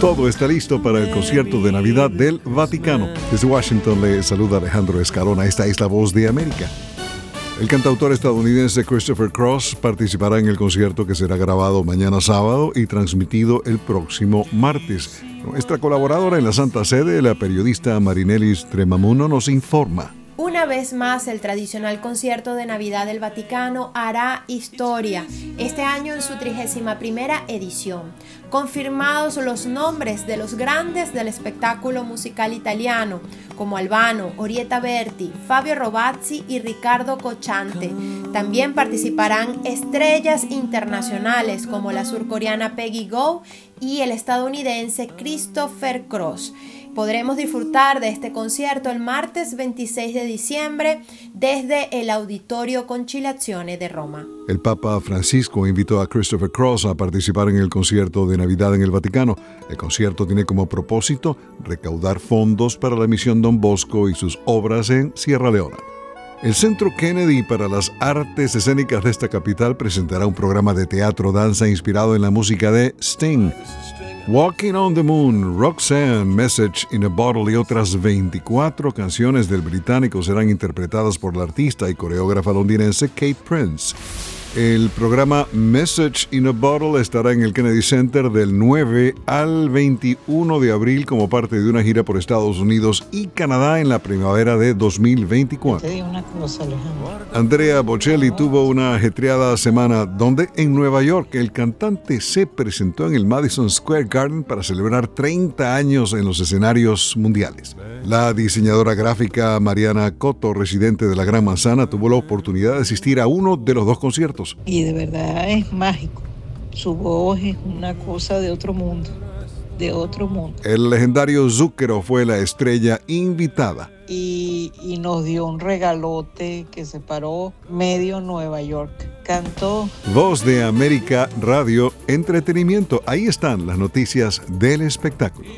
Todo está listo para el concierto de Navidad del Vaticano. Desde Washington le saluda Alejandro Escalona. Esta es la voz de América. El cantautor estadounidense Christopher Cross participará en el concierto que será grabado mañana sábado y transmitido el próximo martes. Nuestra colaboradora en la Santa Sede, la periodista Marinelis Tremamuno, nos informa. Una vez más, el tradicional concierto de Navidad del Vaticano hará historia, este año en su 31 edición. Confirmados los nombres de los grandes del espectáculo musical italiano, como Albano, Orieta Berti, Fabio Robazzi y Ricardo Cochante. También participarán estrellas internacionales como la surcoreana Peggy Go y el estadounidense Christopher Cross. Podremos disfrutar de este concierto el martes 26 de diciembre desde el Auditorio Conciliazione de Roma. El Papa Francisco invitó a Christopher Cross a participar en el concierto de Navidad en el Vaticano. El concierto tiene como propósito recaudar fondos para la misión Don Bosco y sus obras en Sierra Leona. El Centro Kennedy para las Artes Escénicas de esta capital presentará un programa de teatro-danza inspirado en la música de Sting. Walking on the Moon, Roxanne, Message in a Bottle y otras 24 canciones del británico serán interpretadas por la artista y coreógrafa londinense Kate Prince. El programa Message in a Bottle estará en el Kennedy Center del 9 al 21 de abril como parte de una gira por Estados Unidos y Canadá en la primavera de 2024. Andrea Bocelli tuvo una ajetreada semana donde en Nueva York el cantante se presentó en el Madison Square Garden para celebrar 30 años en los escenarios mundiales. La diseñadora gráfica Mariana Cotto, residente de la Gran Manzana, tuvo la oportunidad de asistir a uno de los dos conciertos. Y de verdad es mágico. Su voz es una cosa de otro mundo, de otro mundo. El legendario Zúquero fue la estrella invitada. Y, y, nos dio un regalote que se paró medio Nueva York. Cantó. Voz de América Radio Entretenimiento. Ahí están las noticias del espectáculo.